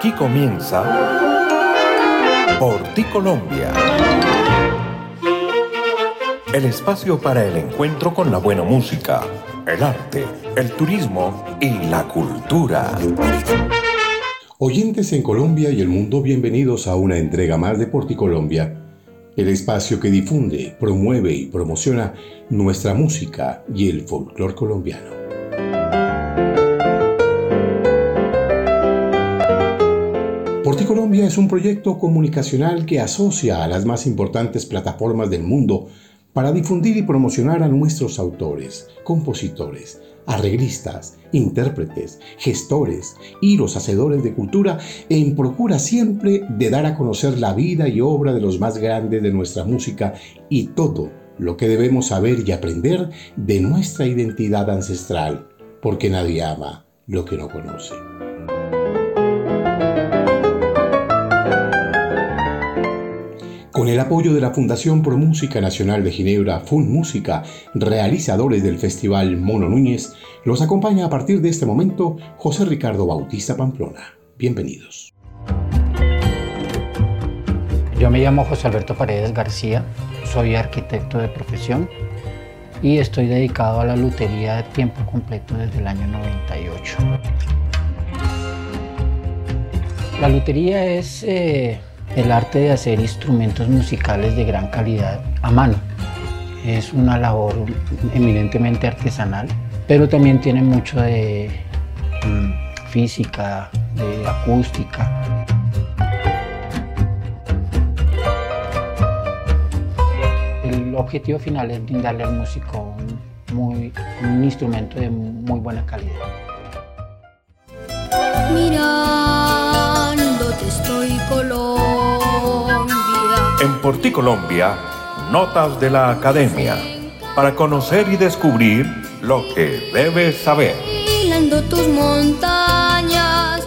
Aquí comienza Por ti Colombia. El espacio para el encuentro con la buena música, el arte, el turismo y la cultura. Oyentes en Colombia y el mundo, bienvenidos a una entrega más de Por ti Colombia, el espacio que difunde, promueve y promociona nuestra música y el folclore colombiano. Colombia es un proyecto comunicacional que asocia a las más importantes plataformas del mundo para difundir y promocionar a nuestros autores, compositores, arreglistas, intérpretes, gestores y los hacedores de cultura en procura siempre de dar a conocer la vida y obra de los más grandes de nuestra música y todo lo que debemos saber y aprender de nuestra identidad ancestral, porque nadie ama lo que no conoce. Con el apoyo de la Fundación Pro Música Nacional de Ginebra, Fun Música, realizadores del Festival Mono Núñez, los acompaña a partir de este momento José Ricardo Bautista Pamplona. Bienvenidos. Yo me llamo José Alberto Paredes García, soy arquitecto de profesión y estoy dedicado a la lutería de tiempo completo desde el año 98. La lutería es... Eh, el arte de hacer instrumentos musicales de gran calidad a mano. Es una labor eminentemente artesanal, pero también tiene mucho de mm, física, de acústica. El objetivo final es brindarle al músico un, un instrumento de muy buena calidad. Mirándote en Porti Colombia, Notas de la Academia, para conocer y descubrir lo que debes saber. tus montañas.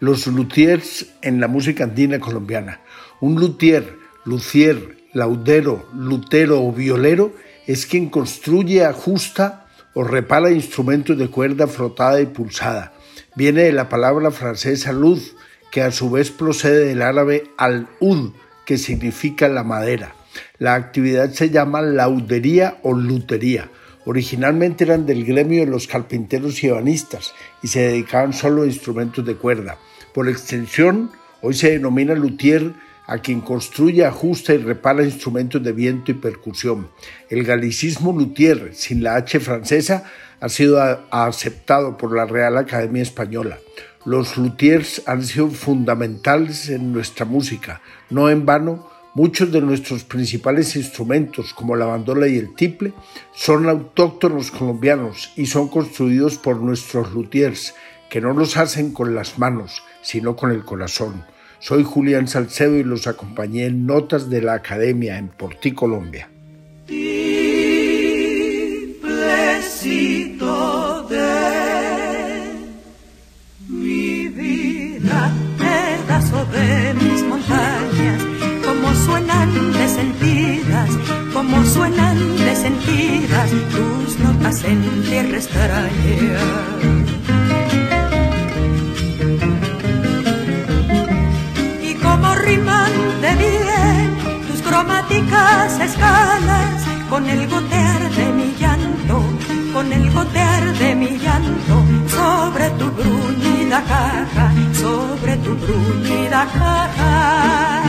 Los luthiers en la música andina colombiana. Un luthier, lucier, laudero, lutero o violero es quien construye, ajusta o repara instrumentos de cuerda frotada y pulsada. Viene de la palabra francesa luz, que a su vez procede del árabe al-ud, que significa la madera. La actividad se llama laudería o lutería. Originalmente eran del gremio de los carpinteros y ebanistas y se dedicaban solo a instrumentos de cuerda. Por extensión, hoy se denomina luthier a quien construye, ajusta y repara instrumentos de viento y percusión. El galicismo luthier, sin la H francesa, ha sido aceptado por la Real Academia Española. Los luthiers han sido fundamentales en nuestra música. No en vano, muchos de nuestros principales instrumentos, como la bandola y el tiple, son autóctonos colombianos y son construidos por nuestros luthiers, que no los hacen con las manos, sino con el corazón. Soy Julián Salcedo y los acompañé en Notas de la Academia en Porti, Colombia. De mis montañas, como suenan de sentidas, como suenan de sentidas tus notas en tierra extraña. Y como riman de bien tus cromáticas escalas con el gotear de mi llanto, con el gotear de mi llanto sobre tu bruñida caja sobre tu bruñida cara.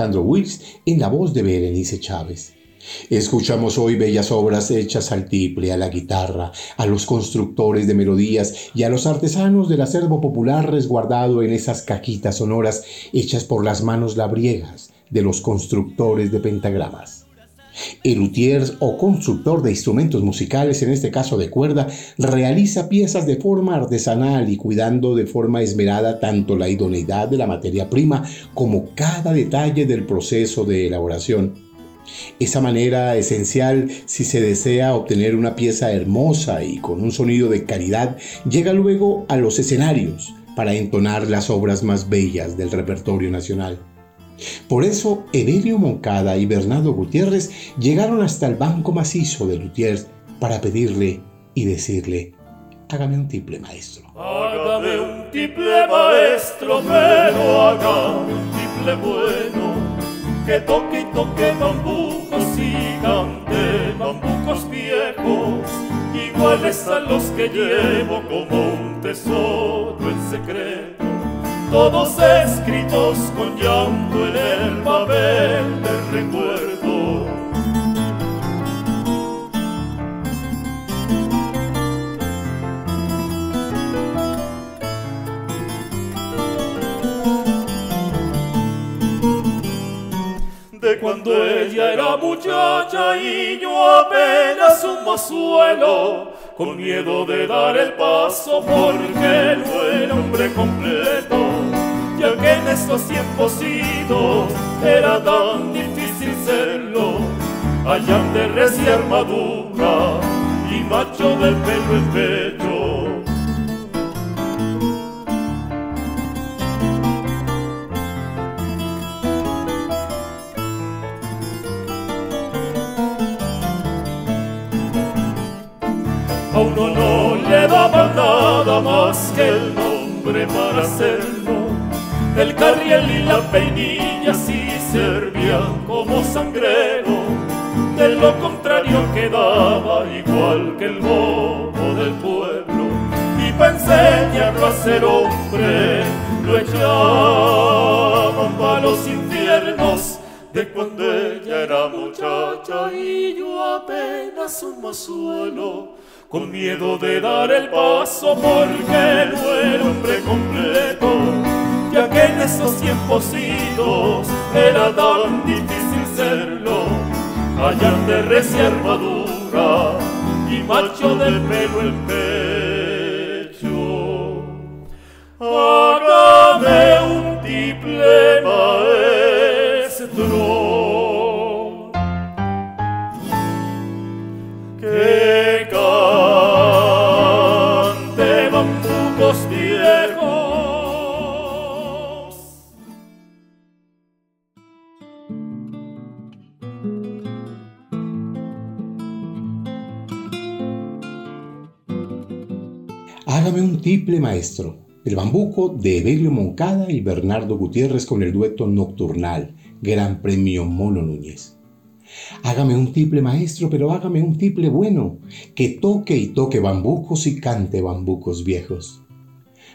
Alejandro Wills en la voz de Berenice Chávez. Escuchamos hoy bellas obras hechas al tiple, a la guitarra, a los constructores de melodías y a los artesanos del acervo popular resguardado en esas cajitas sonoras hechas por las manos labriegas de los constructores de pentagramas. El luthier o constructor de instrumentos musicales, en este caso de cuerda, realiza piezas de forma artesanal y cuidando de forma esmerada tanto la idoneidad de la materia prima como cada detalle del proceso de elaboración. Esa manera esencial si se desea obtener una pieza hermosa y con un sonido de calidad llega luego a los escenarios para entonar las obras más bellas del repertorio nacional. Por eso, Evelio Moncada y Bernardo Gutiérrez llegaron hasta el banco macizo de Lutiers para pedirle y decirle, hágame un triple maestro. Hágame un triple maestro, pero hágame un triple bueno, que toque y toque bambucos y cante bambucos viejos, iguales a los que llevo como un tesoro en secreto todos escritos con llanto en el papel del recuerdo. Cuando ella era muchacha y yo apenas un mozuelo, con miedo de dar el paso porque no era hombre completo ya que en estos tiempos idos era tan difícil serlo, allá de recia armadura y macho del pelo en pecho. El nombre para hacerlo. El carriel y la peinilla sí servían como sangrero, de lo contrario quedaba igual que el bobo del pueblo. Y para enseñarlo a ser hombre, lo echaban para los infiernos de cuando ella era muchacha. Y yo apenas un mozuelo, con miedo de dar el paso porque no era hombre completo ya que en esos tiempos idos era tan difícil serlo, allá de recia armadura y macho del pelo el pecho. Hágame un triple maestro. Hágame un triple maestro. El bambuco de Evelio Moncada y Bernardo Gutiérrez con el dueto Nocturnal, Gran Premio Mono Núñez. Hágame un triple maestro, pero hágame un triple bueno, que toque y toque bambucos y cante bambucos viejos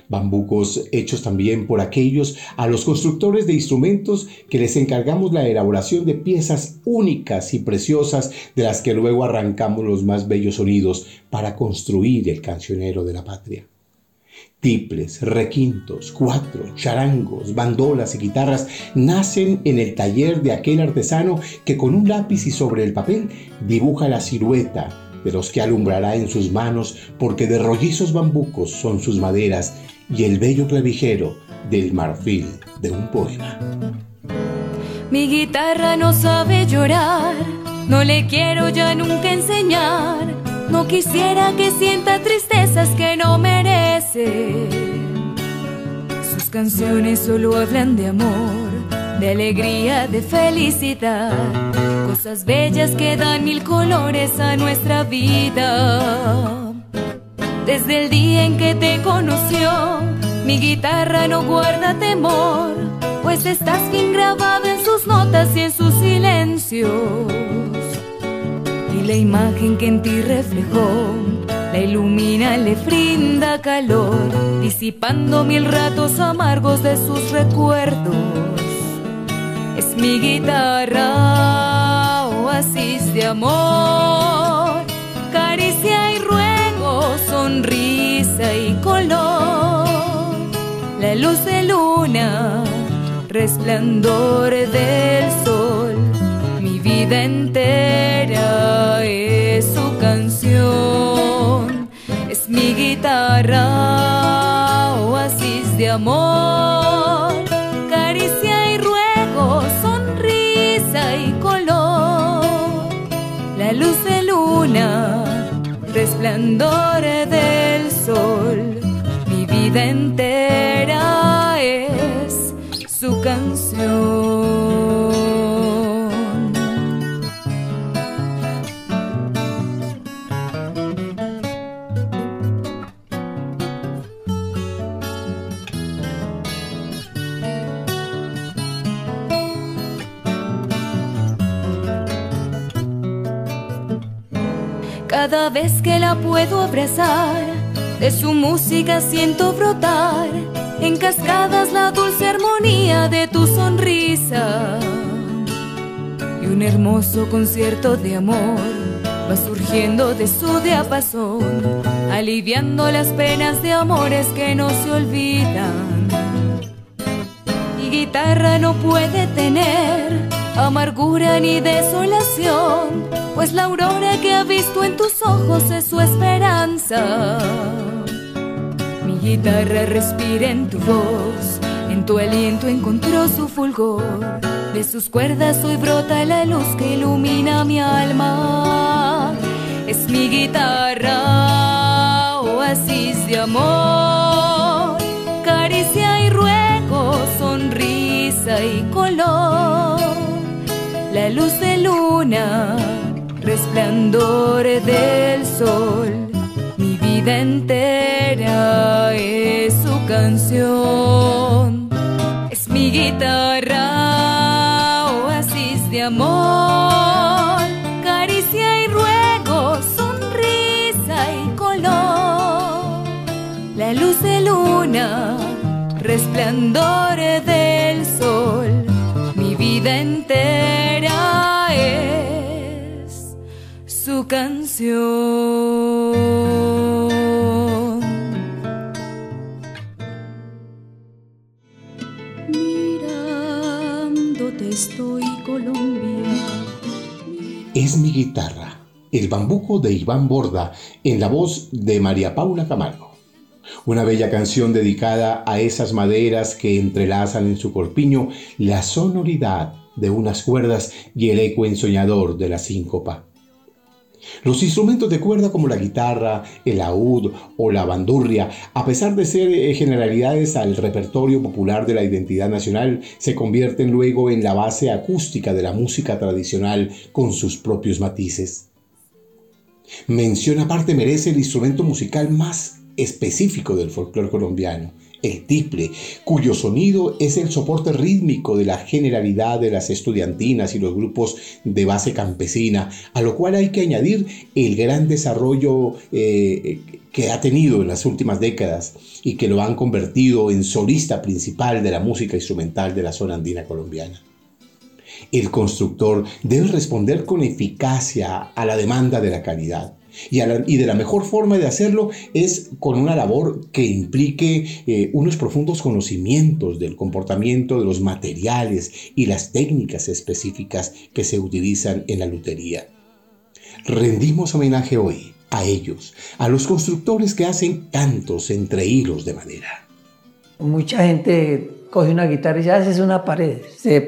bambucos hechos también por aquellos a los constructores de instrumentos que les encargamos la elaboración de piezas únicas y preciosas de las que luego arrancamos los más bellos sonidos para construir el cancionero de la patria. Tiples, requintos, cuatro, charangos, bandolas y guitarras nacen en el taller de aquel artesano que con un lápiz y sobre el papel dibuja la silueta de los que alumbrará en sus manos porque de rollizos bambucos son sus maderas y el bello clavijero del marfil de un poema. Mi guitarra no sabe llorar, no le quiero ya nunca enseñar. No quisiera que sienta tristezas que no merece. Sus canciones solo hablan de amor, de alegría, de felicidad. Cosas bellas que dan mil colores a nuestra vida. Desde el día en que te conoció, mi guitarra no guarda temor pues estás bien grabado en sus notas y en sus silencios. Y la imagen que en ti reflejó, la ilumina, le brinda calor, disipando mil ratos amargos de sus recuerdos. Es mi guitarra, oasis de amor, sonrisa y color, la luz de luna resplandor del sol. Mi vida entera es su canción, es mi guitarra, oasis de amor, caricia y ruego, sonrisa y color. La luz de luna, resplandor del sol, mi vida entera es su canción. Cada vez que la puedo abrazar, de su música siento brotar en cascadas la dulce armonía de tu sonrisa. Y un hermoso concierto de amor va surgiendo de su diapasón, aliviando las penas de amores que no se olvidan. Mi guitarra no puede tener amargura ni desolación, pues la aurora que ha visto en tus ojos es su esperanza guitarra respira en tu voz, en tu aliento encontró su fulgor. De sus cuerdas hoy brota la luz que ilumina mi alma. Es mi guitarra, oasis de amor, caricia y ruego, sonrisa y color. La luz de luna, resplandor del sol vida entera es su canción. Es mi guitarra, oasis de amor, caricia y ruego, sonrisa y color. La luz de luna, resplandor del sol, mi vida entera canción. estoy Colombia. Es mi guitarra, el bambuco de Iván Borda, en la voz de María Paula Camargo. Una bella canción dedicada a esas maderas que entrelazan en su corpiño la sonoridad de unas cuerdas y el eco ensoñador de la síncopa. Los instrumentos de cuerda como la guitarra, el laúd o la bandurria, a pesar de ser eh, generalidades al repertorio popular de la identidad nacional, se convierten luego en la base acústica de la música tradicional con sus propios matices. Mención aparte merece el instrumento musical más específico del folclore colombiano, el tiple, cuyo sonido es el soporte rítmico de la generalidad de las estudiantinas y los grupos de base campesina, a lo cual hay que añadir el gran desarrollo eh, que ha tenido en las últimas décadas y que lo han convertido en solista principal de la música instrumental de la zona andina colombiana. El constructor debe responder con eficacia a la demanda de la calidad Y, de la mejor forma de hacerlo es con una labor que implique eh, unos profundos conocimientos del comportamiento de los materiales y las técnicas específicas que se utilizan en la lutería. Rendimos homenaje hoy a ellos, a los constructores que hacen cantos entre hilos de madera. Mucha gente coge una guitarra y ya hace una pared,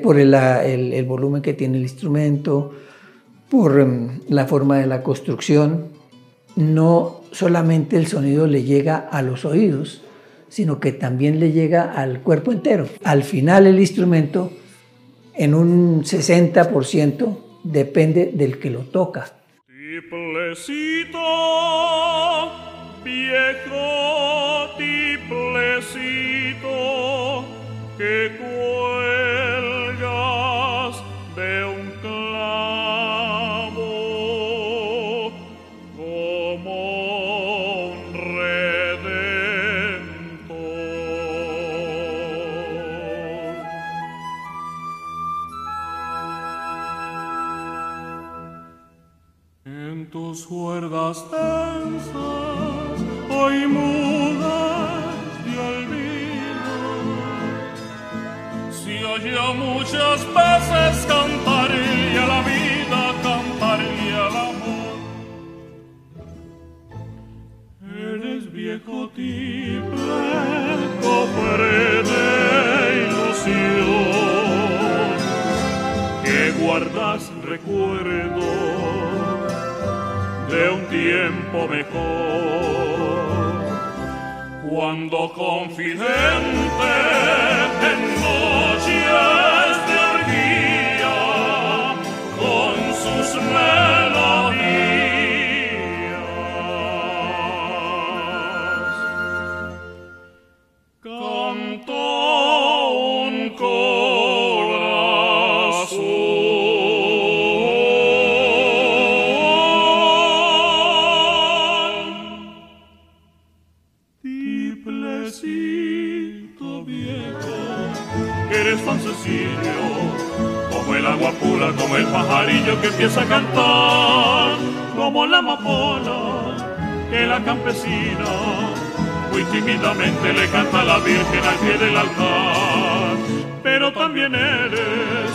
por el, el volumen que tiene el instrumento, por em, la forma de la construcción, no solamente el sonido le llega a los oídos, sino que también le llega al cuerpo entero. Al final el instrumento, en un 60%, depende del que lo toca. viejo que muchas veces cantaría la vida, cantaría el amor. Eres viejo tiple, cofre de ilusión, que guardas recuerdos de un tiempo mejor. Cuando confidente en noches Yeah. Pajarillo que empieza a cantar, como la amapola que la campesina muy tímidamente le canta a la Virgen al pie del altar. Pero también eres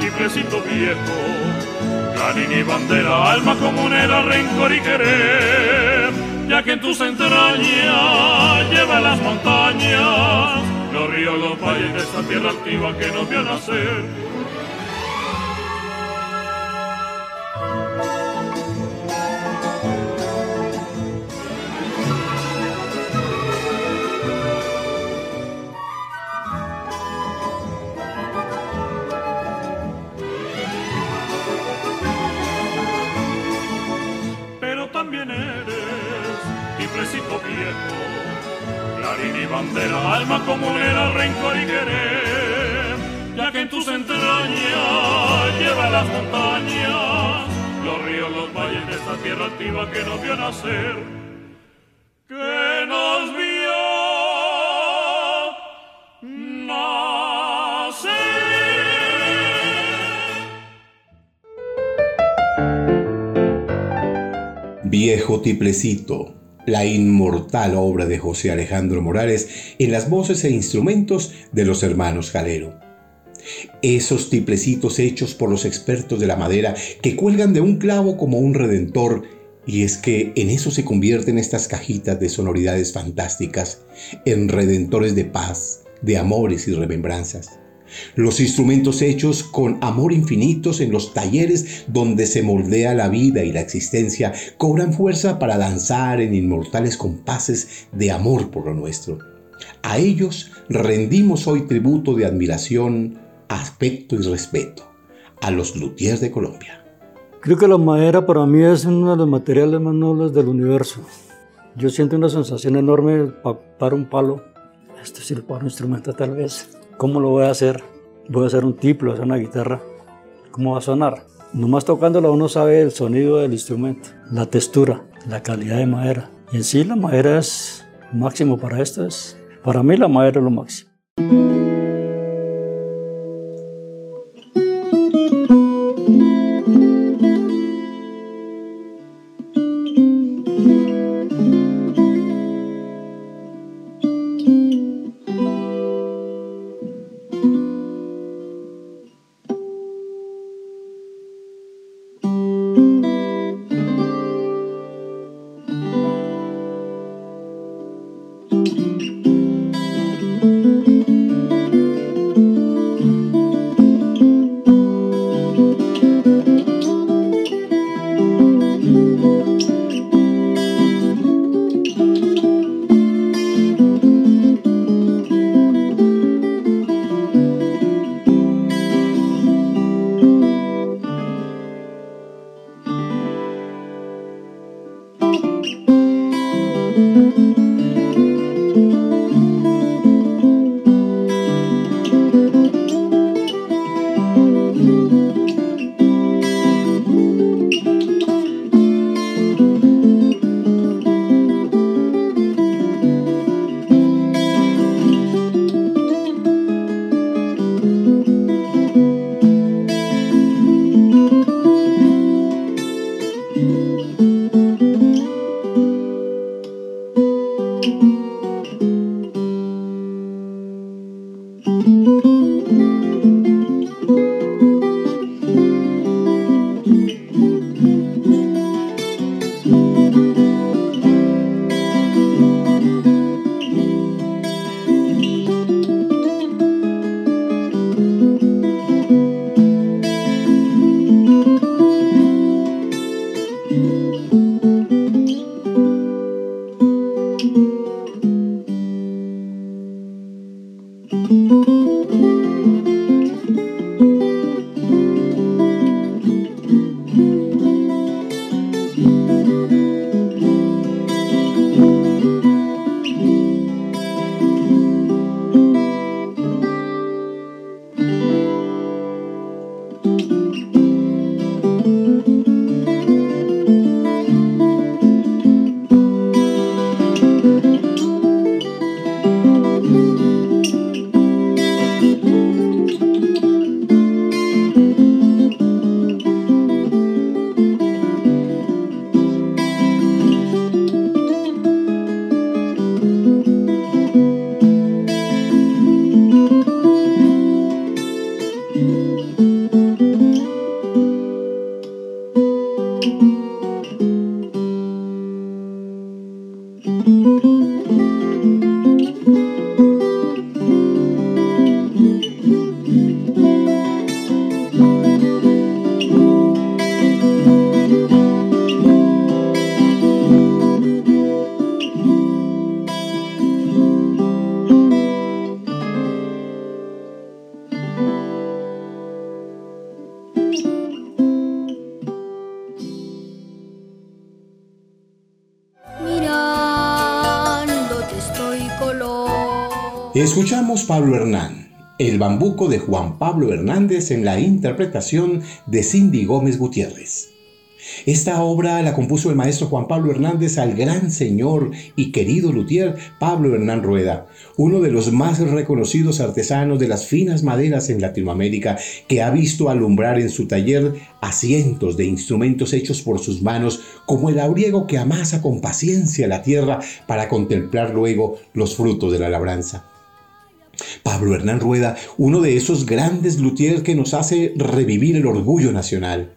timbrecito viejo, clarín y bandera, alma comunera, rencor y querer, ya que en tus entrañas lleva las montañas, los ríos, los valles de esta tierra altiva que nos vio nacer bandera, alma comunera, rencor y querer, ya que en tus entrañas lleva las montañas, los ríos, los valles de esta tierra activa que nos vio nacer, que nos vio nacer. Viejo tiplecito la inmortal obra de José Alejandro Morales en las voces e instrumentos de los hermanos Jalero. Esos tiplecitos hechos por los expertos de la madera que cuelgan de un clavo como un redentor, y es que en eso se convierten estas cajitas de sonoridades fantásticas, en redentores de paz, de amores y remembranzas. Los instrumentos hechos con amor infinitos en los talleres donde se moldea la vida y la existencia cobran fuerza para danzar en inmortales compases de amor por lo nuestro. A ellos rendimos hoy tributo de admiración, afecto y respeto a los luthiers de Colombia. Creo que la madera para mí es uno de los materiales más nobles del universo. Yo siento una sensación enorme para un palo. Este es el para un instrumento tal vez. ¿Cómo lo voy a hacer? Voy a hacer un tiplo, hacer una guitarra. ¿Cómo va a sonar? Nomás tocándola uno sabe el sonido del instrumento, la textura, la calidad de madera. Y en sí la madera es máximo para esto. Es, para mí la madera es lo máximo. Pablo Hernán, el bambuco de Juan Pablo Hernández en la interpretación de Cindy Gómez Gutiérrez. Esta obra la compuso el maestro Juan Pablo Hernández al gran señor y querido luthier Pablo Hernán Rueda, uno de los más reconocidos artesanos de las finas maderas en Latinoamérica, que ha visto alumbrar en su taller a cientos de instrumentos hechos por sus manos, como el auriego que amasa con paciencia la tierra para contemplar luego los frutos de la labranza. Pablo Hernán Rueda, uno de esos grandes luthiers que nos hace revivir el orgullo nacional.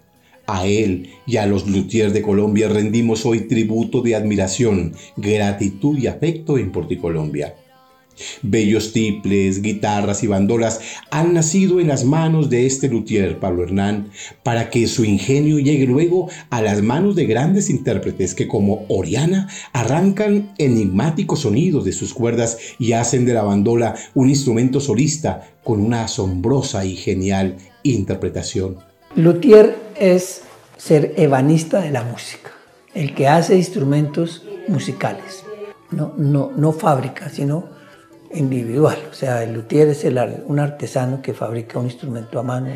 A él y a los luthiers de Colombia rendimos hoy tributo de admiración, gratitud y afecto en Porticolombia. Bellos tiples, guitarras y bandolas han nacido en las manos de este luthier, Pablo Hernán, para que su ingenio llegue luego a las manos de grandes intérpretes que como Oriana arrancan enigmáticos sonidos de sus cuerdas y hacen de la bandola un instrumento solista con una asombrosa y genial interpretación. Luthier es ser ebanista de la música, el que hace instrumentos musicales, no, no, no fábrica, sino individual. O sea, el luthier es el, un artesano que fabrica un instrumento a mano.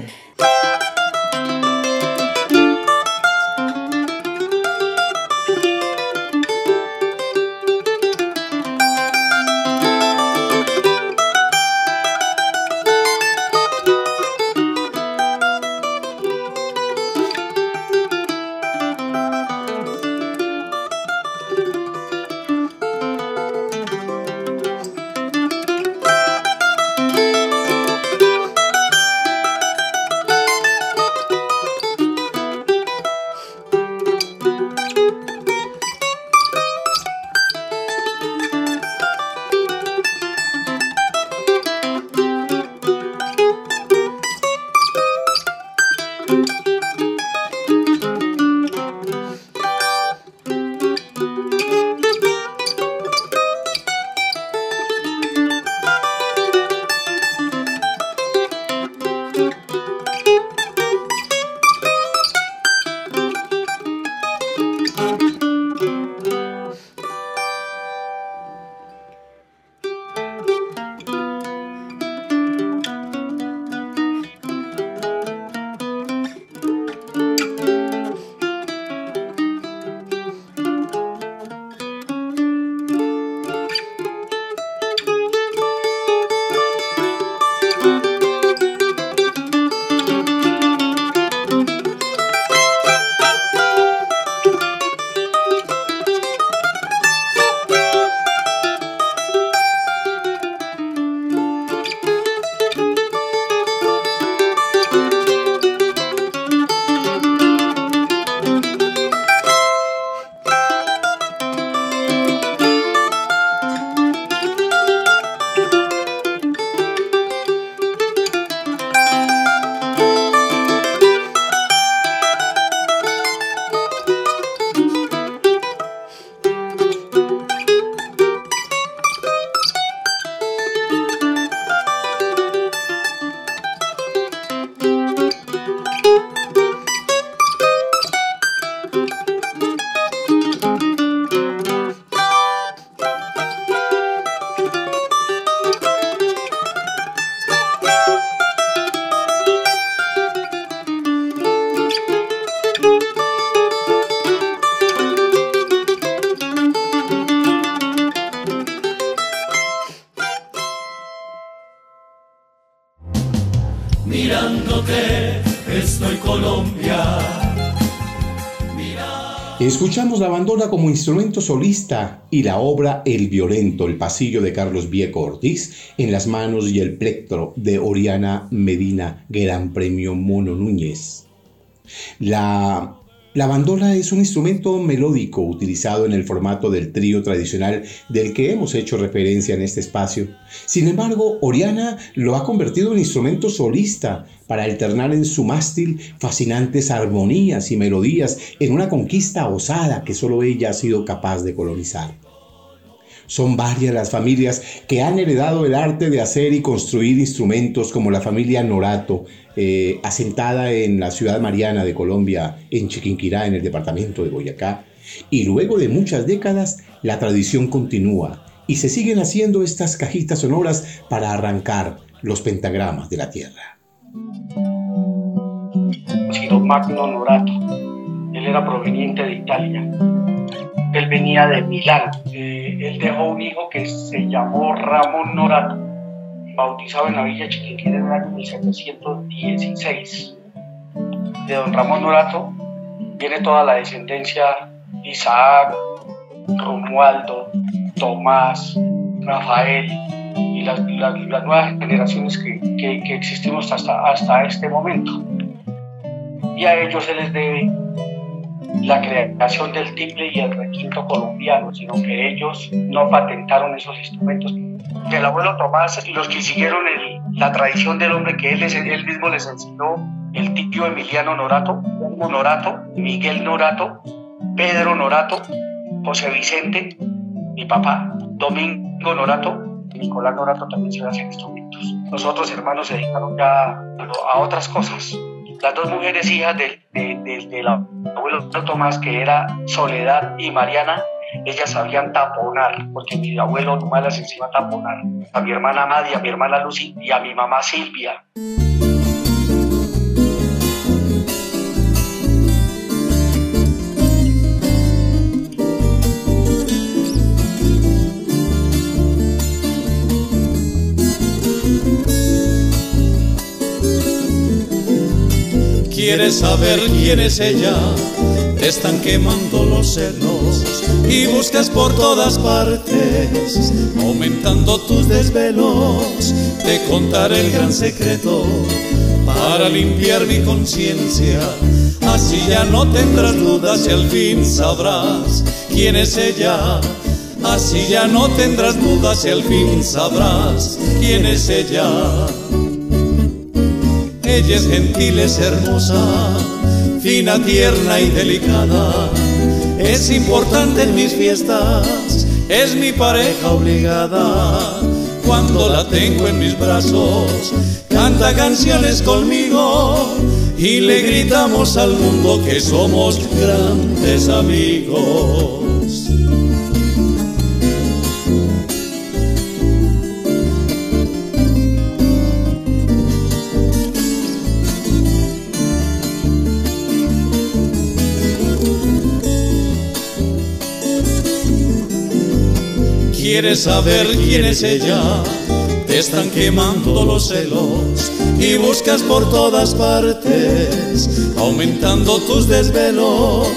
Escuchamos la bandola como instrumento solista y la obra El Violento, el pasillo de Carlos Vieco Ortiz, en las manos y el plectro de Oriana Medina, Gran Premio Mono Núñez. La La bandola es un instrumento melódico utilizado en el formato del trío tradicional del que hemos hecho referencia en este espacio. Sin embargo, Oriana lo ha convertido en instrumento solista para alternar en su mástil fascinantes armonías y melodías en una conquista osada que solo ella ha sido capaz de colonizar. Son varias las familias que han heredado el arte de hacer y construir instrumentos como la familia Norato, eh, asentada en la ciudad mariana de Colombia, en Chiquinquirá, en el departamento de Boyacá. Y luego de muchas décadas, la tradición continúa y se siguen haciendo estas cajitas sonoras para arrancar los pentagramas de la tierra. Magno Norato, él era proveniente de Italia él venía de Milán. Eh, él dejó un hijo que se llamó Ramón Norato, bautizado en la villa Chiquinquirá en el año 1716. De don Ramón Norato viene toda la descendencia Isaac, Romualdo, Tomás, Rafael y las, nuevas generaciones que, que, existimos hasta, hasta este momento. Y a ellos se les debe la creación del tiple y el requinto colombiano, sino que ellos no patentaron esos instrumentos. El abuelo Tomás y los que siguieron la tradición del hombre que él, él mismo les enseñó, el tío Emiliano Norato, Hugo Norato, Miguel Norato, Pedro Norato, José Vicente, mi papá, Domingo Norato, Nicolás Norato también se hacen instrumentos. Los otros hermanos se dedicaron ya a otras cosas las dos mujeres hijas del, del, abuelo Tomás, que era Soledad y Mariana, ellas sabían taponar, porque mi abuelo nomás las enseñó a taponar. A mi hermana Madia, a mi hermana Lucy y a mi mamá Silvia. Quieres saber quién es ella, te están quemando los celos y buscas por todas partes, aumentando tus desvelos. Te contaré el gran secreto para limpiar mi conciencia. Así ya no tendrás dudas y al fin sabrás quién es ella. Así ya no tendrás dudas y al fin sabrás quién es ella. Ella es gentil, es hermosa, fina, tierna y delicada. Es importante en mis fiestas, es mi pareja obligada. Cuando la tengo en mis brazos, canta canciones conmigo y le gritamos al mundo que somos grandes amigos. Quieres saber quién es ella, te están quemando los celos y buscas por todas partes, aumentando tus desvelos.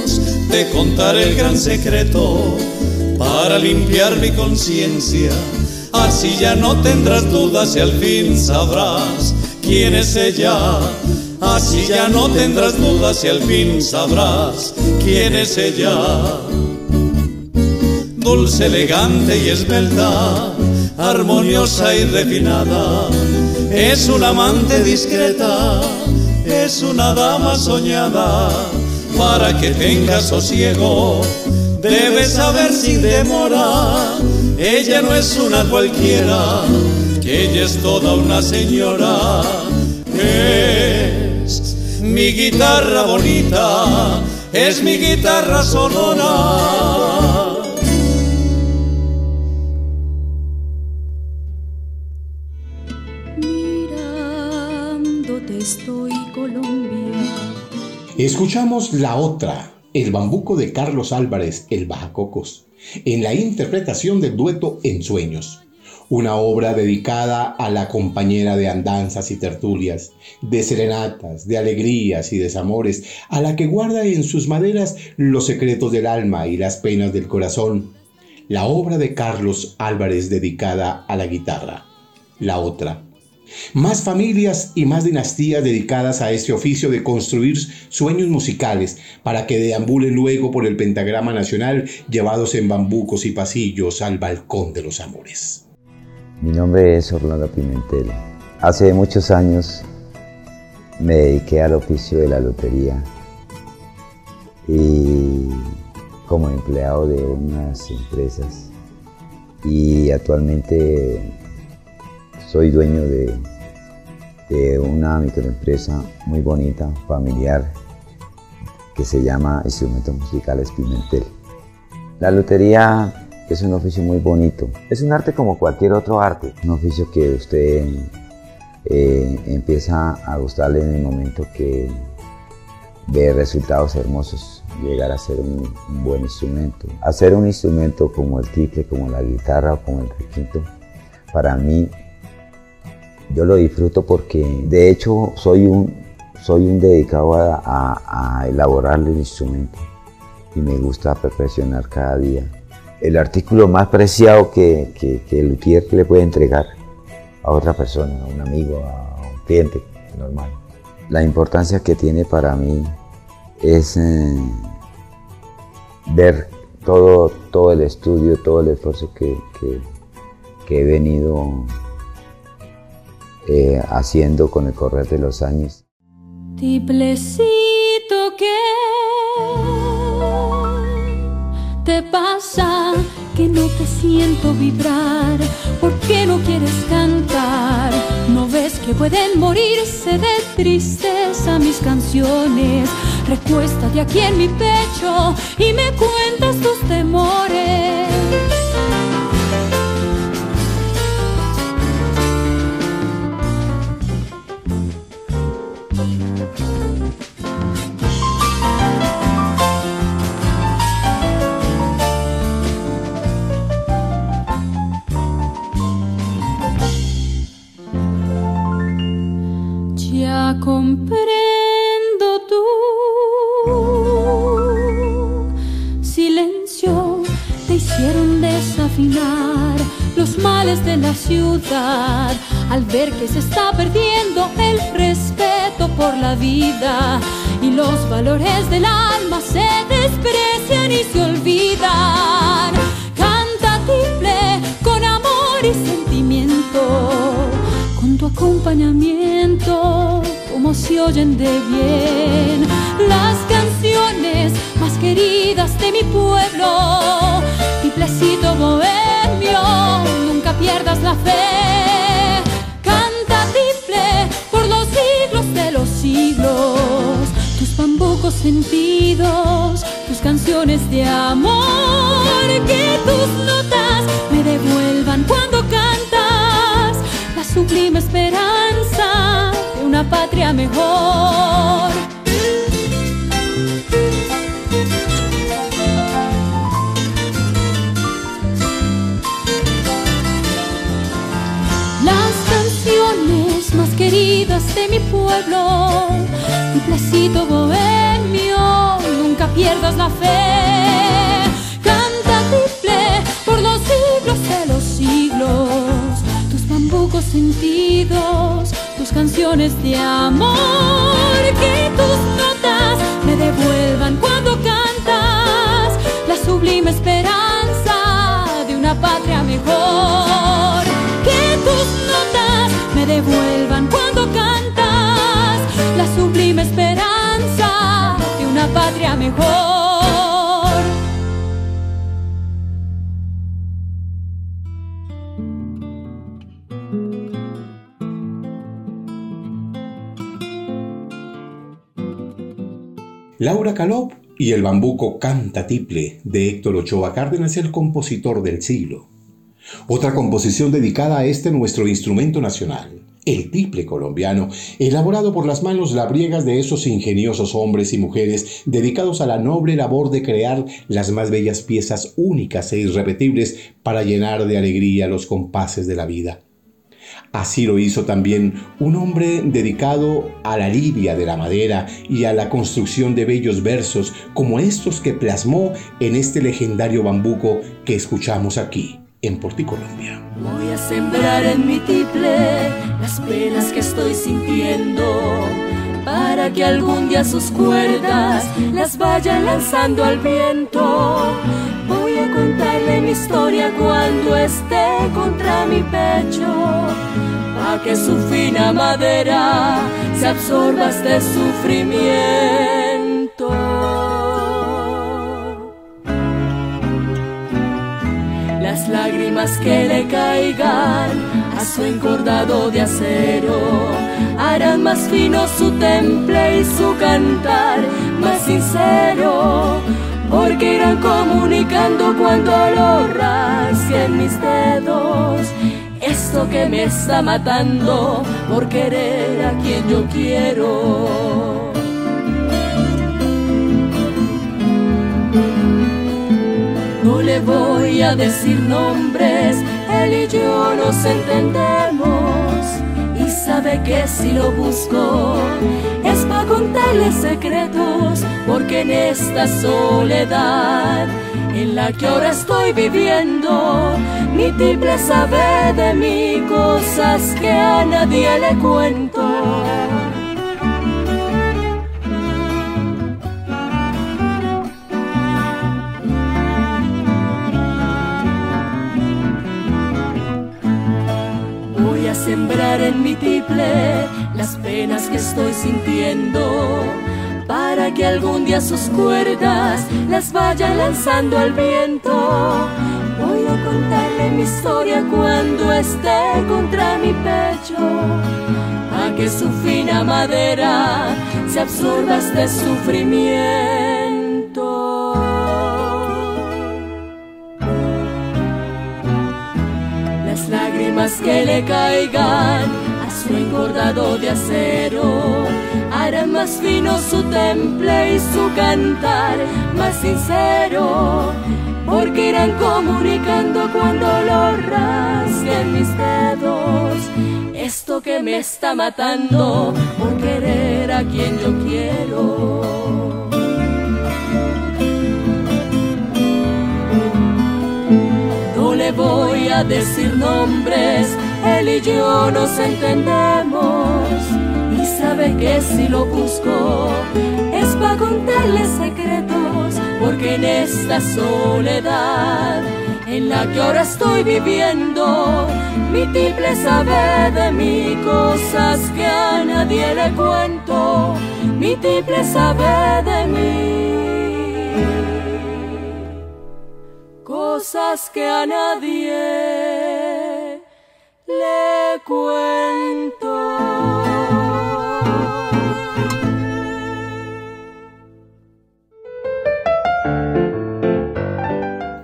Te contaré el gran secreto para limpiar mi conciencia. Así ya no tendrás dudas y al fin sabrás quién es ella. Así ya no tendrás dudas y al fin sabrás quién es ella dulce, elegante y esbelta, armoniosa y refinada. Es una amante discreta, es una dama soñada, para que tenga sosiego. Debes saber sin demora, ella no es una cualquiera, ella es toda una señora. Es mi guitarra bonita, es mi guitarra sonora. Escuchamos la otra, el bambuco de Carlos Álvarez, el Bajacocos, en la interpretación del dueto En Sueños, una obra dedicada a la compañera de andanzas y tertulias, de serenatas, de alegrías y desamores, a la que guarda en sus maderas los secretos del alma y las penas del corazón. La obra de Carlos Álvarez dedicada a la guitarra. La otra, Más familias y más dinastías dedicadas a este oficio de construir sueños musicales para que deambulen luego por el pentagrama nacional llevados en bambucos y pasillos al balcón de los amores. Mi nombre es Orlando Pimentel. Hace muchos años me dediqué al oficio de la lotería y como empleado de unas empresas y actualmente soy dueño de, una microempresa muy bonita, familiar, que se llama Instrumentos Musicales Pimentel. La lotería es un oficio muy bonito. Es un arte como cualquier otro arte. Un oficio que usted eh, empieza a gustarle en el momento que ve resultados hermosos, llegar a ser un, buen instrumento. Hacer un instrumento como el tiple, como la guitarra o como el requinto, para mí yo lo disfruto porque de hecho soy un, soy un dedicado a, elaborar el instrumento y me gusta perfeccionar cada día. El artículo más preciado que, que el luthier le puede entregar a otra persona, a un amigo, a un cliente normal. La importancia que tiene para mí es eh, ver todo, todo el estudio, todo el esfuerzo que, he venido eh, haciendo con el correr de los años. Tiplecito que te pasa que no te siento vibrar? ¿Por qué no quieres cantar? ¿No ves que pueden morirse de tristeza mis canciones? Recuéstate aquí en mi pecho y me cuentas tus temores. De la ciudad al ver que se está perdiendo el respeto por la vida y los valores del alma se desprecian y se olvidan. Canta triple con amor y sentimiento, acompañamiento, como se oyen de bien las canciones más queridas de mi pueblo, triplecito bohemio pierdas la fe. Canta triple por los siglos de los siglos. Tus bambucos sentidos, tus canciones de amor. Que tus notas me devuelvan cuando cantas la sublime esperanza de una patria mejor. de mi pueblo, mi placito bohemio, nunca pierdas la fe. Canta triple por los siglos de los siglos, bambucos sentidos, tus canciones de amor, que tus notas me devuelvan cuando cantas la sublime esperanza de una patria mejor. Que tus notas me devuelvan cuando sublime esperanza de una patria mejor. Laura Calop y el bambuco Canta Tiple de Héctor Ochoa Cárdenas, el compositor del siglo. Otra composición dedicada a este nuestro instrumento nacional el triple colombiano, elaborado por las manos labriegas de esos ingeniosos hombres y mujeres dedicados a la noble labor de crear las más bellas piezas únicas e irrepetibles para llenar de alegría los compases de la vida. Así lo hizo también un hombre dedicado a la lidia de la madera y a la construcción de bellos versos como estos que plasmó en este legendario bambuco que escuchamos aquí en Porticolombia. Voy a sembrar en mi tiple las penas que estoy sintiendo que algún día sus cuerdas las vayan lanzando al viento. Voy a contarle mi historia cuando esté contra mi pecho, para que su fina madera se absorba este sufrimiento. Las lágrimas que le caigan a su encordado de acero harán más fino su temple y su cantar más sincero, porque irán comunicando cuando lo rasguen mis dedos. Esto que me está matando por querer a quien yo quiero. No le voy a decir nombres, él y yo nos entendemos sabe que si lo busco es para contarle secretos, porque en esta soledad en la que ahora estoy viviendo, mi triple sabe de mí cosas que a nadie le cuento. En mi tiple las penas que estoy sintiendo, para que algún día sus cuerdas las vaya lanzando al viento. Voy a contarle mi historia cuando esté contra mi pecho, a que su fina madera se absorba este sufrimiento. Que le caigan a su engordado de acero. Harán más fino su temple y su cantar más sincero porque irán comunicando cuando lo rasguen mis dedos. Esto que me está matando por querer a quien yo quiero voy a decir nombres, él y yo nos entendemos. Y sabe que si lo busco es para contarle secretos, porque en esta soledad en la que ahora estoy viviendo, mi triple sabe de mí cosas que a nadie le cuento, mi triple sabe de mí. Cosas que a nadie le cuento.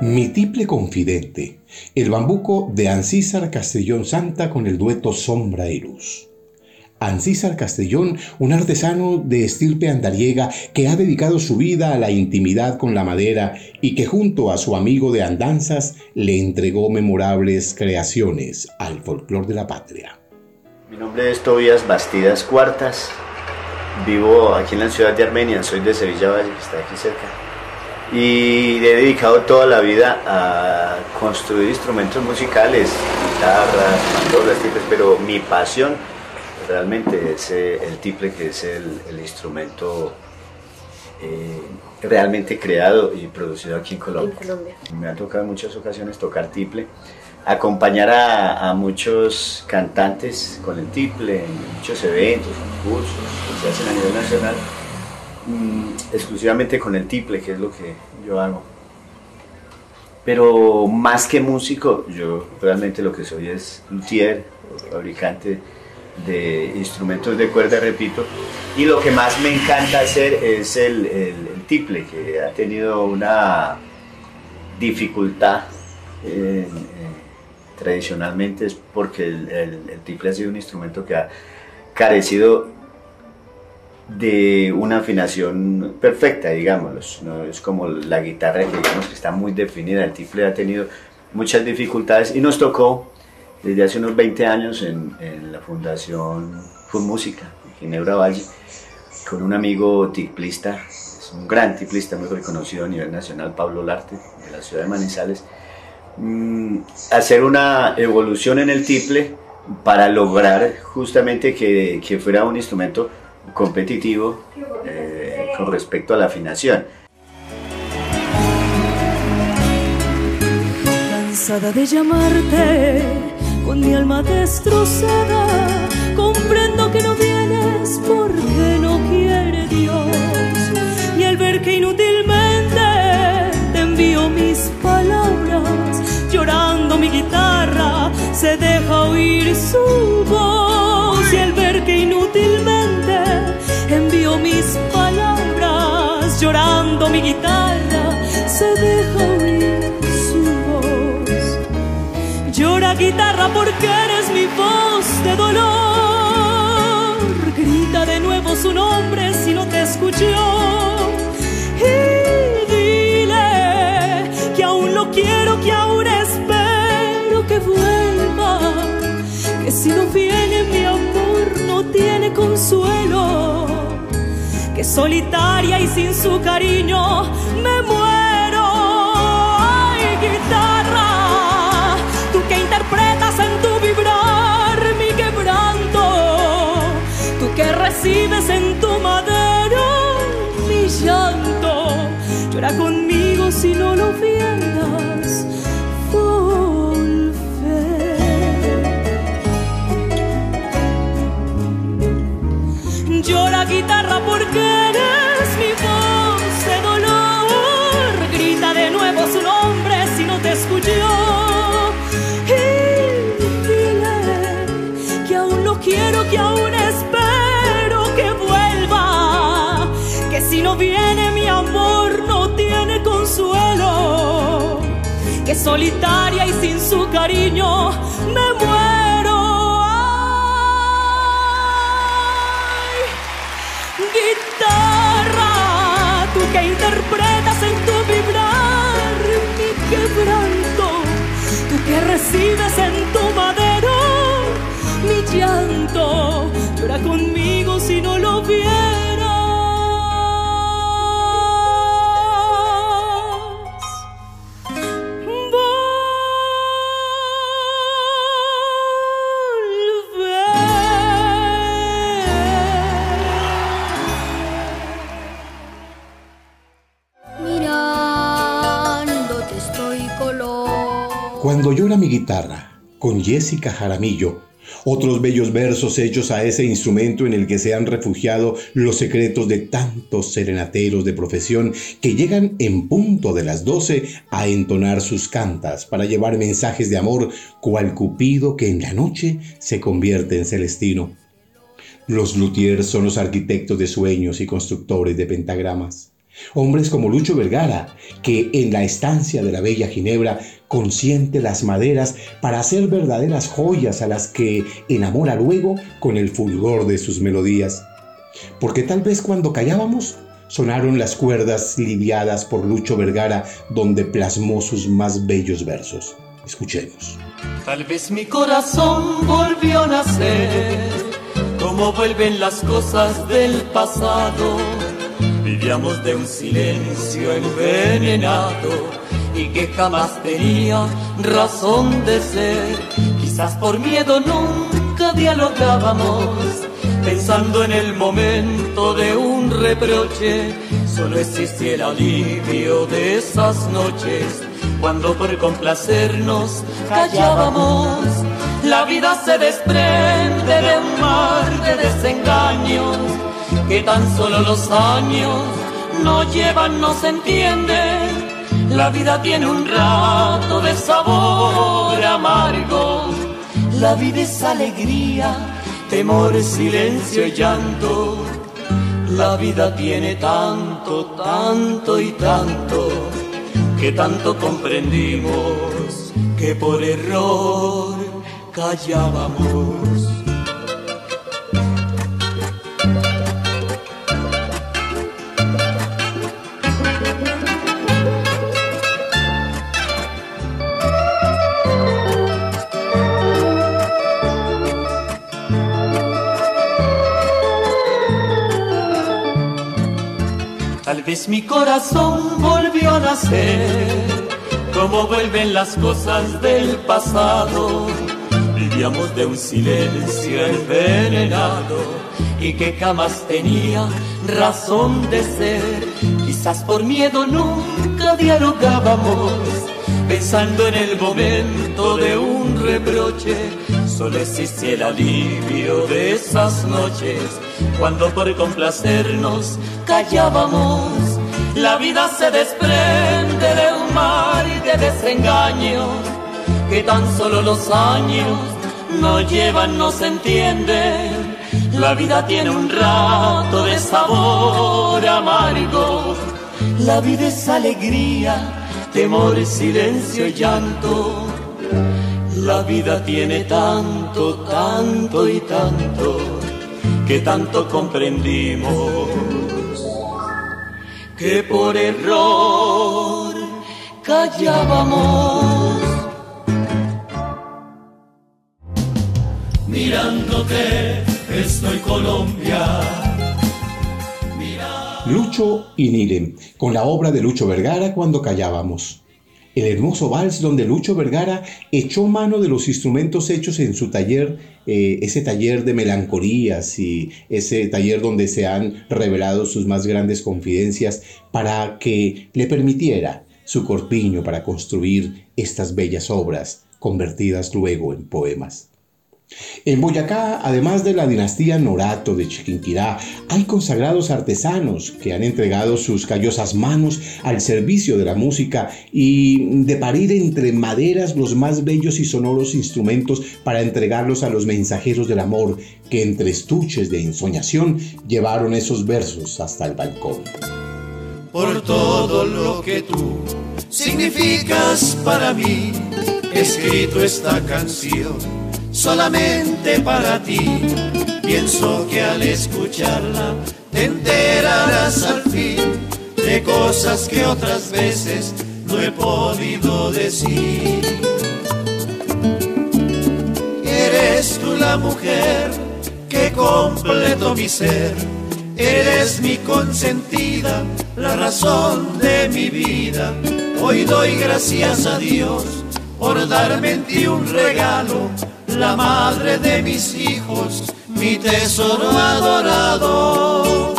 Mi tiple confidente, el bambuco de Ancísar Castellón Santa con el dueto Sombra y Luz. Ancísar Castellón, un artesano de estirpe andariega que ha dedicado su vida a la intimidad con la madera y que junto a su amigo de andanzas le entregó memorables creaciones al folclor de la patria. Mi nombre es Tobias Bastidas Cuartas, vivo aquí en la ciudad de Armenia, soy de Sevilla Valle, que está aquí cerca, y he dedicado toda la vida a construir instrumentos musicales, guitarras, mandolas, pero mi pasión realmente es el tiple que es el, instrumento eh, realmente creado y producido aquí en Colombia. Me ha tocado en muchas ocasiones tocar tiple, acompañar a, muchos cantantes con el tiple en muchos eventos, concursos que se hacen a nivel nacional, mm, exclusivamente con el tiple, que es lo que yo hago. Pero más que músico, yo realmente lo que soy es luthier, fabricante de instrumentos de cuerda, repito, y lo que más me encanta hacer es el, el, tiple, que ha tenido una dificultad tradicionalmente, es porque el, el, tiple ha sido un instrumento que ha carecido de una afinación perfecta, digamos, no es como la guitarra que digamos que está muy definida, el tiple ha tenido muchas dificultades y nos tocó desde hace unos 20 años en, la Fundación Fun Música, en Ginebra Valle, con un amigo tiplista, un gran tiplista muy reconocido a nivel nacional, Pablo Larte, de la ciudad de Manizales, mm, hacer una evolución en el tiple para lograr justamente que, que fuera un instrumento competitivo eh, con respecto a la afinación. Cansada de llamarte con mi alma destrozada, comprendo que no vienes porque no quiere Dios. Y al ver que inútilmente te envío mis palabras, llorando mi guitarra, se deja oír su voz. Y al ver que inútilmente envío mis palabras, llorando mi guitarra, Porque eres mi voz de dolor. Grita de nuevo su nombre si no te escuchó. Y dile que aún lo quiero, que aún espero que vuelva. Que si no viene mi amor no tiene consuelo. Que solitaria y sin su cariño me muero. Recibes en tu madera mi llanto, llora conmigo si no lo vieras. Llora guitarra porque solitaria y sin su cariño me muero. Guitarra, tú que interpretas en tu vibrar mi quebranto, tú que recibes en tu madero mi llanto, llora conmigo si no lo vieras. Cuando llora mi guitarra, con Jessica Jaramillo, otros bellos versos hechos a ese instrumento en el que se han refugiado los secretos de tantos serenateros de profesión que llegan en punto de las doce a entonar sus cantas para llevar mensajes de amor cual cupido que en la noche se convierte en celestino. Los luthiers son los arquitectos de sueños y constructores de pentagramas. Hombres como Lucho Vergara, que en la estancia de la bella Ginebra consiente las maderas para hacer verdaderas joyas a las que enamora luego con el fulgor de sus melodías. Porque tal vez cuando callábamos sonaron las cuerdas lidiadas por Lucho Vergara donde plasmó sus más bellos versos. Escuchemos. Tal vez mi corazón volvió a nacer, como vuelven las cosas del pasado. Vivíamos de un silencio envenenado y que jamás tenía razón de ser. Quizás por miedo nunca dialogábamos, pensando en el momento de un reproche. Solo existía el alivio de esas noches, cuando por complacernos callábamos. La vida se desprende de un mar de desengaños que tan solo los años no llevan, no se entiende. La vida tiene un rato de sabor amargo. La vida es alegría, temor, silencio y llanto. La vida tiene tanto, tanto y tanto, que tanto comprendimos que por error callábamos. Vez mi corazón volvió a nacer, cómo vuelven las cosas del pasado. Vivíamos de un silencio envenenado y que jamás tenía razón de ser. Quizás por miedo nunca dialogábamos, pensando en el momento de un reproche. Solo existía el alivio de esas noches, cuando por complacernos callábamos. La vida se desprende de un mar y de desengaño, que tan solo los años no llevan, no se entienden la vida tiene un rato de sabor amargo. La vida es alegría, temor, silencio y llanto. La vida tiene tanto, tanto y tanto que tanto comprendimos que por error callábamos. Mirándote estoy Colombia. Lucho y Nire, con la obra de Lucho Vergara cuando callábamos. El hermoso vals donde Lucho Vergara echó mano de los instrumentos hechos en su taller, eh, ese taller de melancolías y ese taller donde se han revelado sus más grandes confidencias para que le permitiera su corpiño para construir estas bellas obras convertidas luego en poemas. En Boyacá, además de la dinastía Norato de Chiquinquirá, hay consagrados artesanos que han entregado sus callosas manos al servicio de la música y de parir entre maderas los más bellos y sonoros instrumentos para entregarlos a los mensajeros del amor que entre estuches de ensoñación llevaron esos versos hasta el balcón. Por todo lo que tú significas para mí, escrito esta canción solamente para ti. Pienso que al escucharla te enterarás al fin de cosas que otras veces no he podido decir. Eres tú la mujer que completo mi ser. Eres mi consentida, la razón de mi vida. Hoy doy gracias a Dios por darme en ti un regalo la madre de mis hijos, mi tesoro adorado.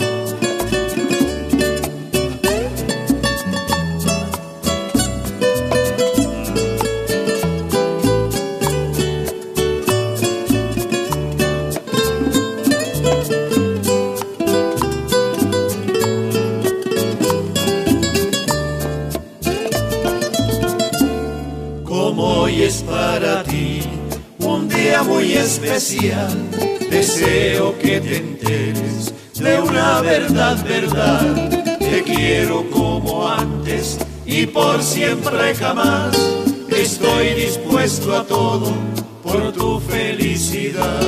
Como hoy es para ti muy especial. Deseo que te enteres de una verdad, verdad. Te quiero como antes y por siempre jamás. Estoy dispuesto a todo por tu felicidad.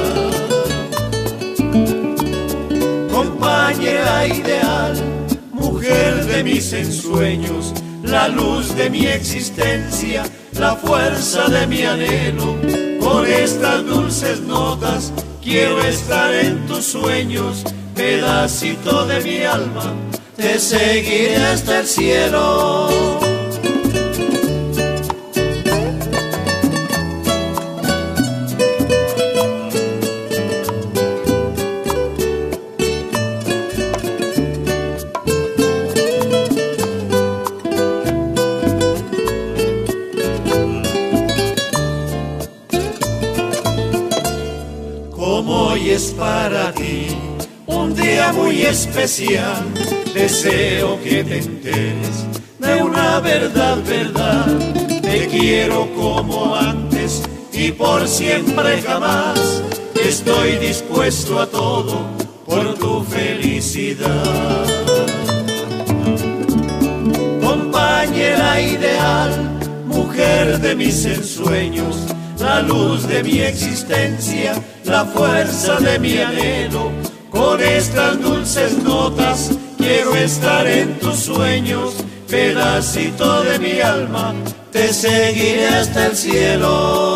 Compañera ideal, mujer de mis ensueños, la luz de mi existencia, la fuerza de mi anhelo con estas dulces notas quiero estar en tus sueños, pedacito de mi alma, te seguiré hasta el cielo. Muy especial. Deseo que te enteres de una verdad, verdad. Te quiero como antes y por siempre jamás. Estoy dispuesto a todo por tu felicidad. Compañera ideal, mujer de mis ensueños, la luz de mi existencia, la fuerza de mi anhelo con estas dulces notas quiero estar en tus sueños, pedacito de mi alma, te seguiré hasta el cielo.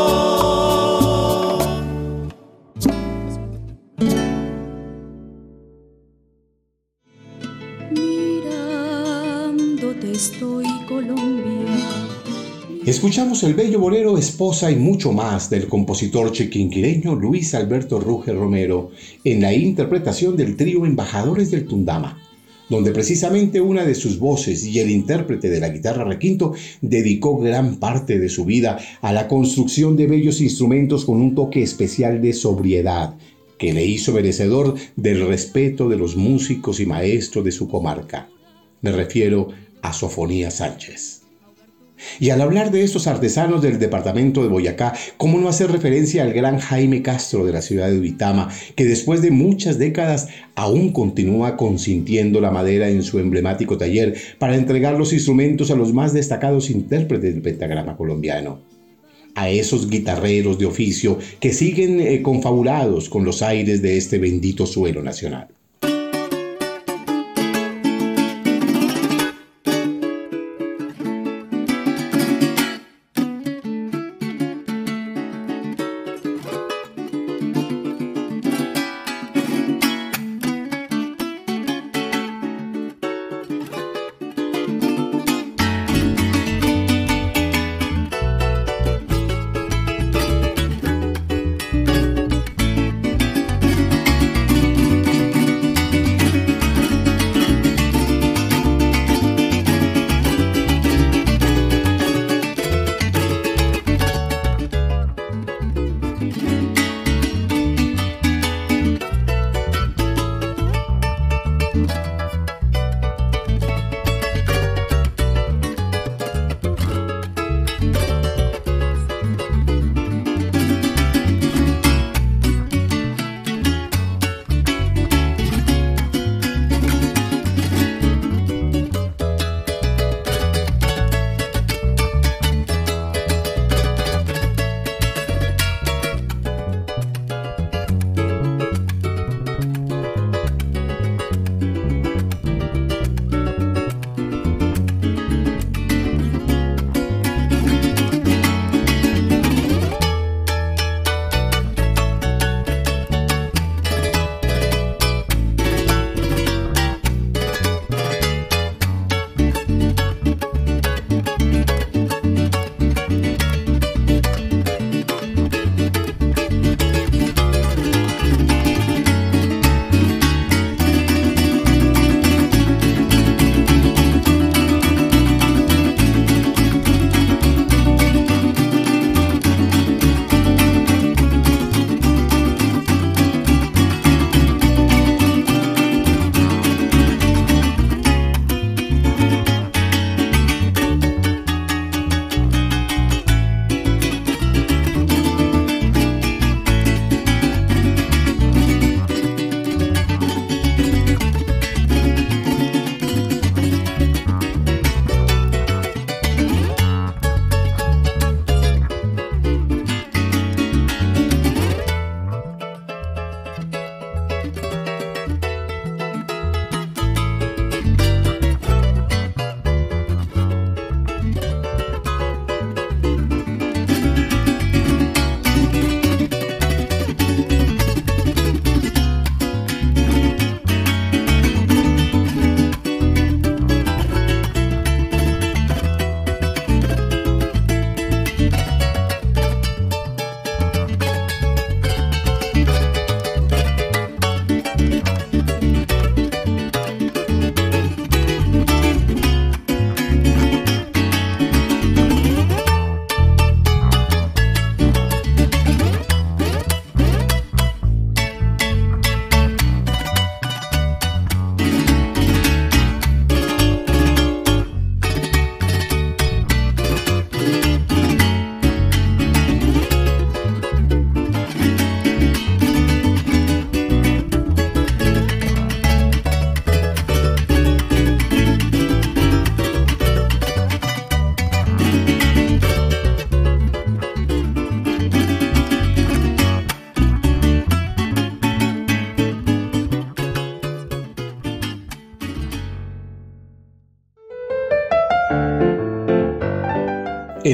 Escuchamos el bello bolero Esposa y mucho más del compositor chiquinquireño Luis Alberto Ruge Romero en la interpretación del trío Embajadores del Tundama, donde precisamente una de sus voces y el intérprete de la guitarra requinto dedicó gran parte de su vida a la construcción de bellos instrumentos con un toque especial de sobriedad que le hizo merecedor del respeto de los músicos y maestros de su comarca. Me refiero a Sofonía Sánchez. Y al hablar de estos artesanos del departamento de Boyacá, ¿cómo no hacer referencia al gran Jaime Castro de la ciudad de Uitama, que después de muchas décadas aún continúa consintiendo la madera en su emblemático taller para entregar los instrumentos a los más destacados intérpretes del pentagrama colombiano? A esos guitarreros de oficio que siguen eh, confabulados con los aires de este bendito suelo nacional.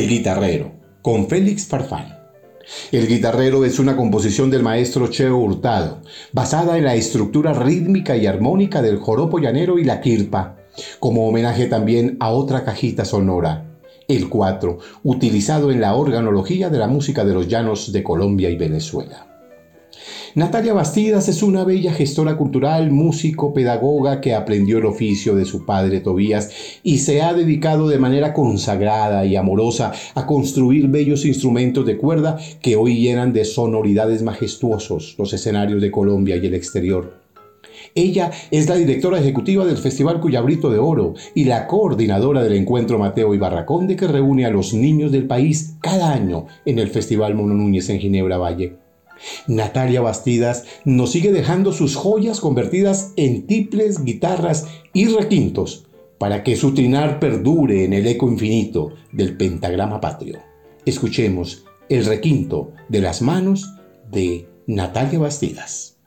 El guitarrero, con Félix Farfán. El guitarrero es una composición del maestro Cheo Hurtado, basada en la estructura rítmica y armónica del joropo llanero y la quirpa, como homenaje también a otra cajita sonora, el 4, utilizado en la organología de la música de los llanos de Colombia y Venezuela. Natalia Bastidas es una bella gestora cultural, músico, pedagoga que aprendió el oficio de su padre Tobías y se ha dedicado de manera consagrada y amorosa a construir bellos instrumentos de cuerda que hoy llenan de sonoridades majestuosos los escenarios de Colombia y el exterior. Ella es la directora ejecutiva del Festival Cuyabrito de Oro y la coordinadora del encuentro Mateo y Barraconde que reúne a los niños del país cada año en el Festival Mono Núñez en Ginebra Valle. Natalia Bastidas nos sigue dejando sus joyas convertidas en tiples, guitarras y requintos para que su trinar perdure en el eco infinito del pentagrama patrio. Escuchemos el requinto de las manos de Natalia Bastidas.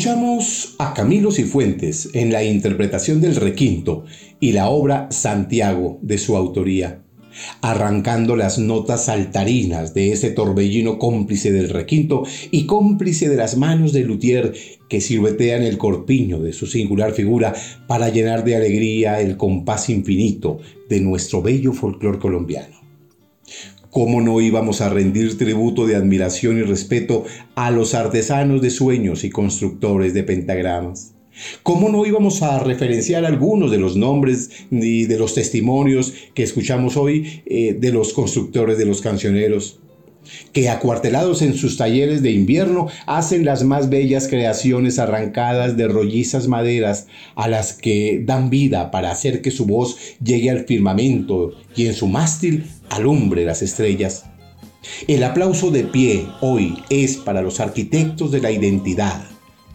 Escuchamos a Camilo Cifuentes en la interpretación del requinto y la obra Santiago de su autoría, arrancando las notas saltarinas de ese torbellino cómplice del requinto y cómplice de las manos de Luthier que siluetean el corpiño de su singular figura para llenar de alegría el compás infinito de nuestro bello folclor colombiano. ¿Cómo no íbamos a rendir tributo de admiración y respeto a los artesanos de sueños y constructores de pentagramas? ¿Cómo no íbamos a referenciar algunos de los nombres y de los testimonios que escuchamos hoy eh, de los constructores de los cancioneros? Que acuartelados en sus talleres de invierno hacen las más bellas creaciones arrancadas de rollizas maderas a las que dan vida para hacer que su voz llegue al firmamento y en su mástil alumbre las estrellas. El aplauso de pie hoy es para los arquitectos de la identidad,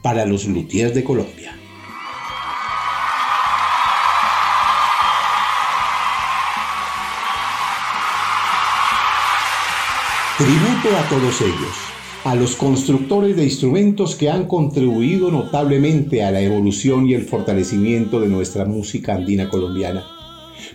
para los luthiers de Colombia. Tributo a todos ellos, a los constructores de instrumentos que han contribuido notablemente a la evolución y el fortalecimiento de nuestra música andina colombiana.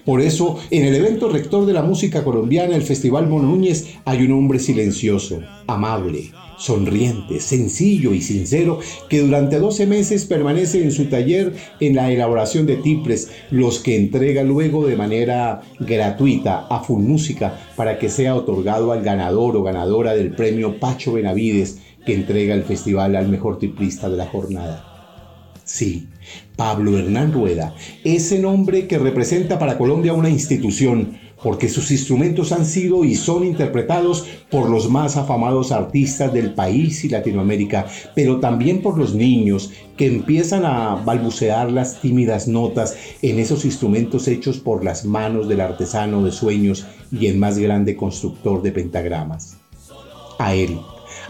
Por eso, en el evento rector de la música colombiana, el Festival Mono Núñez, hay un hombre silencioso, amable, sonriente, sencillo y sincero, que durante 12 meses permanece en su taller en la elaboración de tiples, los que entrega luego de manera gratuita a Full Música para que sea otorgado al ganador o ganadora del premio Pacho Benavides que entrega el festival al mejor tiplista de la jornada. Sí, Pablo Hernán Rueda, ese nombre que representa para Colombia una institución, porque sus instrumentos han sido y son interpretados por los más afamados artistas del país y Latinoamérica, pero también por los niños que empiezan a balbucear las tímidas notas en esos instrumentos hechos por las manos del artesano de sueños y el más grande constructor de pentagramas. A él,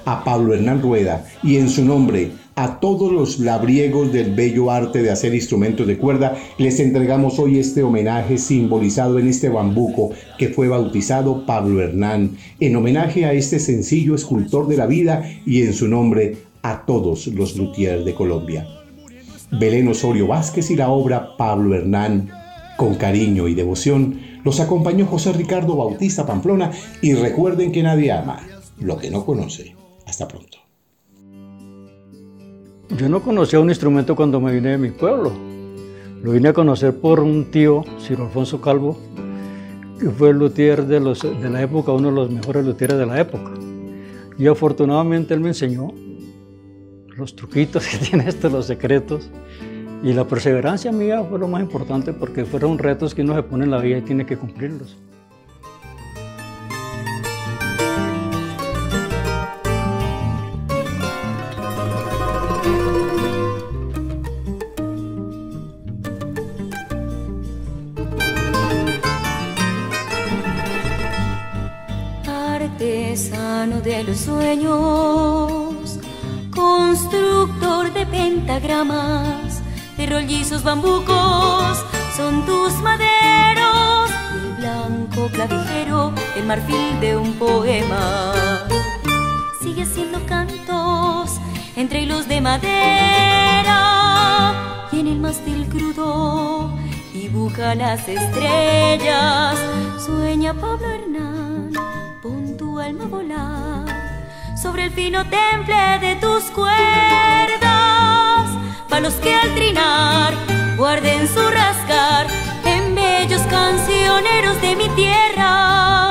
a Pablo Hernán Rueda y en su nombre a todos los labriegos del bello arte de hacer instrumentos de cuerda, les entregamos hoy este homenaje simbolizado en este bambuco que fue bautizado Pablo Hernán, en homenaje a este sencillo escultor de la vida y en su nombre a todos los luthiers de Colombia. Belén Osorio Vázquez y la obra Pablo Hernán, con cariño y devoción, los acompañó José Ricardo Bautista Pamplona y recuerden que nadie ama lo que no conoce. Hasta pronto. Yo no conocía un instrumento cuando me vine de mi pueblo. Lo vine a conocer por un tío, Ciro Alfonso Calvo, que fue el luthier de, los, de la época, uno de los mejores luthieres de la época. Y afortunadamente él me enseñó los truquitos que tiene esto, los secretos. Y la perseverancia mía fue lo más importante porque fueron retos que uno se pone en la vida y tiene que cumplirlos. De los sueños, constructor de pentagramas, de rollizos bambucos, son tus maderos, el blanco clavijero, el marfil de un poema. Sigue haciendo cantos entre hilos de madera. Y en el mástil crudo dibuja las estrellas, sueña Pablo sobre el fino temple de tus cuerdas, palos que al trinar guarden su rascar en bellos cancioneros de mi tierra.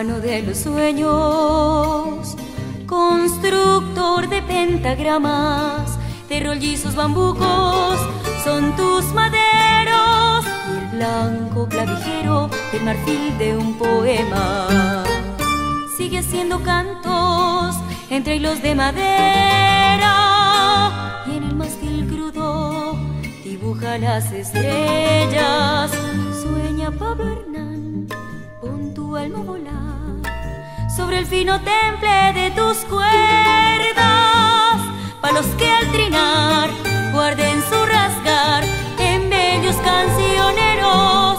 Sano de los sueños, constructor de pentagramas, de rollizos bambucos, son tus maderos, y el blanco clavijero del marfil de un poema. Sigue haciendo cantos entre hilos de madera, y en el mástil crudo dibuja las estrellas, sueña Pablo sobre el fino temple de tus cuerdas, para los que al trinar guarden su rasgar en bellos cancioneros.